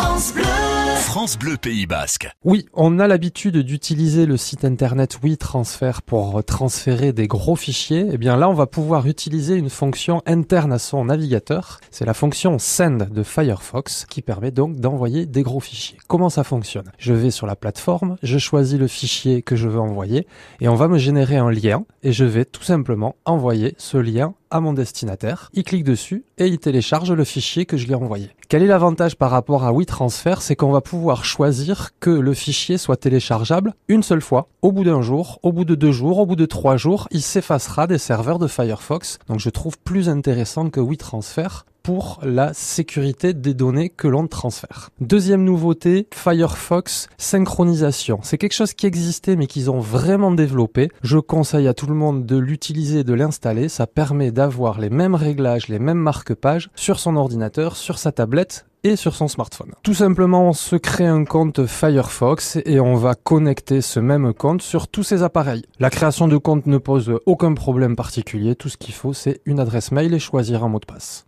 France Bleu. France Bleu Pays Basque. Oui, on a l'habitude d'utiliser le site internet WeTransfer pour transférer des gros fichiers. Et eh bien là, on va pouvoir utiliser une fonction interne à son navigateur. C'est la fonction Send de Firefox qui permet donc d'envoyer des gros fichiers. Comment ça fonctionne? Je vais sur la plateforme, je choisis le fichier que je veux envoyer et on va me générer un lien et je vais tout simplement envoyer ce lien à mon destinataire. Il clique dessus et il télécharge le fichier que je lui ai envoyé. Quel est l'avantage par rapport à WeTransfer? C'est qu'on va pouvoir choisir que le fichier soit téléchargeable une seule fois, au bout d'un jour, au bout de deux jours, au bout de trois jours, il s'effacera des serveurs de Firefox. Donc je trouve plus intéressant que WeTransfer pour la sécurité des données que l'on transfère. Deuxième nouveauté, Firefox synchronisation. C'est quelque chose qui existait mais qu'ils ont vraiment développé. Je conseille à tout le monde de l'utiliser, de l'installer. Ça permet d'avoir les mêmes réglages, les mêmes marque-pages sur son ordinateur, sur sa tablette et sur son smartphone. Tout simplement, on se crée un compte Firefox et on va connecter ce même compte sur tous ces appareils. La création de compte ne pose aucun problème particulier. Tout ce qu'il faut, c'est une adresse mail et choisir un mot de passe.